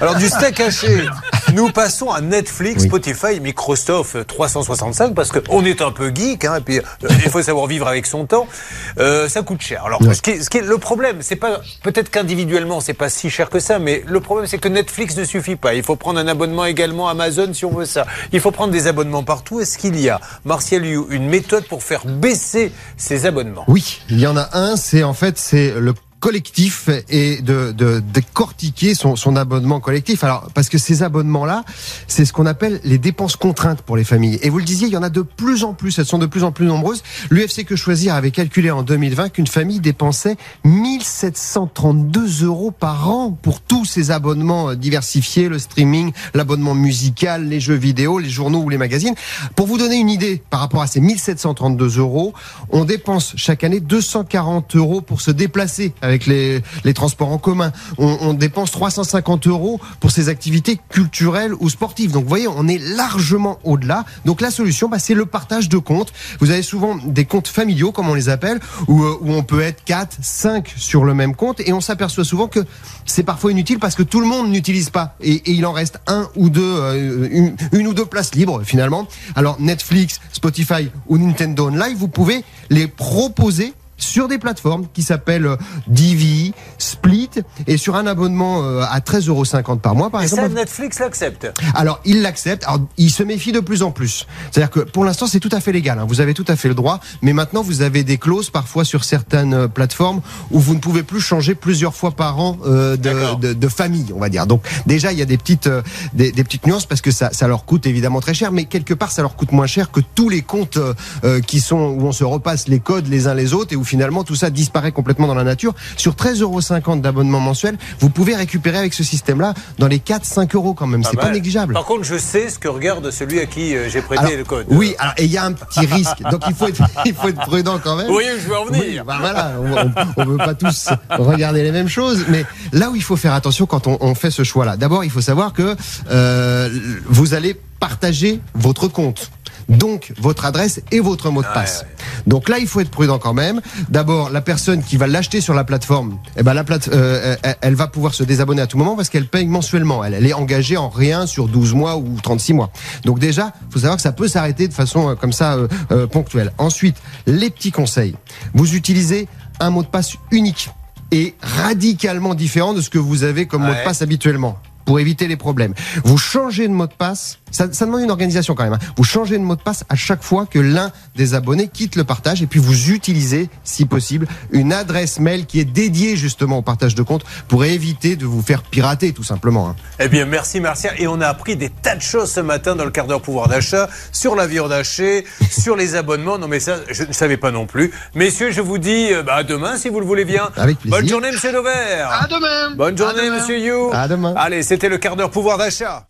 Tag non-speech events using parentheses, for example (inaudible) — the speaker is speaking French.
Alors du steak haché, (laughs) nous passons à Netflix, Spotify, Microsoft 365 parce qu'on est un peu geek, hein, et puis euh, il faut savoir vivre avec son temps. Euh, ça coûte cher. Alors ce, qui, ce qui est le problème, c'est pas peut-être qu'individuellement c'est pas si cher que ça, mais le problème c'est que Netflix ne suffit pas. Il faut prendre un abonnement également Amazon si on veut ça. Il faut prendre des abonnements partout. Est-ce qu'il y a, Martial Liu, une méthode pour faire baisser ces abonnements? Oui, il y en a un. C'est en fait c'est le collectif et de, de, décortiquer son, son abonnement collectif. Alors, parce que ces abonnements-là, c'est ce qu'on appelle les dépenses contraintes pour les familles. Et vous le disiez, il y en a de plus en plus, elles sont de plus en plus nombreuses. L'UFC Que Choisir avait calculé en 2020 qu'une famille dépensait 1732 euros par an pour tous ces abonnements euh, diversifiés, le streaming, l'abonnement musical, les jeux vidéo, les journaux ou les magazines. Pour vous donner une idée par rapport à ces 1732 euros, on dépense chaque année 240 euros pour se déplacer avec les, transports en commun. On, dépense 350 euros pour ces activités culturelles ou sportives. Donc vous voyez, on est largement au-delà. Donc la solution, bah, c'est le partage de comptes. Vous avez souvent des comptes familiaux, comme on les appelle, où, euh, on peut être 4, 5 sur le même compte, et on s'aperçoit souvent que c'est parfois inutile parce que tout le monde n'utilise pas, et, il en reste un ou deux, euh, une, une ou deux places libres finalement. Alors Netflix, Spotify ou Nintendo Live, vous pouvez les proposer sur des plateformes qui s'appellent euh, Divi, Split, et sur un abonnement euh, à 13,50 euros par mois, par Et exemple. ça, Netflix l'accepte. Alors, il l'accepte. Alors, il se méfie de plus en plus. C'est-à-dire que pour l'instant, c'est tout à fait légal. hein. Vous avez tout à fait le droit. Mais maintenant, vous avez des clauses parfois sur certaines euh, plateformes où vous ne pouvez plus changer plusieurs fois par an euh, de, de, de famille, on va dire. Donc, déjà, il y a des petites, euh, des, des petites nuances parce que ça, ça leur coûte évidemment très cher. Mais quelque part, ça leur coûte moins cher que tous les comptes euh, qui sont où on se repasse les codes les uns les autres et où finalement tout ça disparaît complètement dans la nature. Sur 13,50 euros d'abonnement mensuel, vous pouvez récupérer avec ce système-là dans les 4-5 euros quand même. C'est pas négligeable. Par contre, je sais ce que regarde celui à qui euh, j'ai prêté Alors, le code. Oui, alors, et il y a un petit risque. Donc il faut être, (laughs) il faut être prudent quand même. Où je veux en venir Oui, bah voilà, on, on veut pas tous regarder les mêmes choses, mais là où il faut faire attention quand on, on fait ce choix-là, d'abord il faut savoir que euh, vous allez partager votre compte. Donc votre adresse et votre mot de passe. Donc là, il faut être prudent quand même. D'abord, la personne qui va l'acheter sur la plateforme, eh ben la plate, euh, elle, va pouvoir se désabonner à tout moment parce qu'elle paye mensuellement. Elle, elle est engagée en rien sur 12 mois ou 36 mois. Donc déjà, faut savoir que ça peut s'arrêter de façon euh, comme ça euh, euh, ponctuelle. Ensuite, les petits conseils. Vous utilisez un mot de passe unique et radicalement différent de ce que vous avez comme mot de passe habituellement pour éviter les problèmes. Vous changez de mot de passe, ça, ça demande une organisation quand même. hein. Vous changez de mot de passe à chaque fois que l'un des abonnés quitte le partage et puis vous utilisez, si possible, une adresse mail qui est dédiée justement au partage de compte pour éviter de vous faire pirater tout simplement. hein. Eh bien, merci Martia. Et on a appris des tas de choses ce matin dans le quart d'heure pouvoir d'achat, sur la viande hachée, (laughs) sur les abonnements. Non, mais ça, je ne savais pas non plus. Messieurs, je vous dis euh, bah, à demain si vous le voulez bien. Avec plaisir. Bonne journée, monsieur Dover. À demain. Bonne journée, monsieur You. À demain. Allez, c'était le quart d'heure pouvoir d'achat.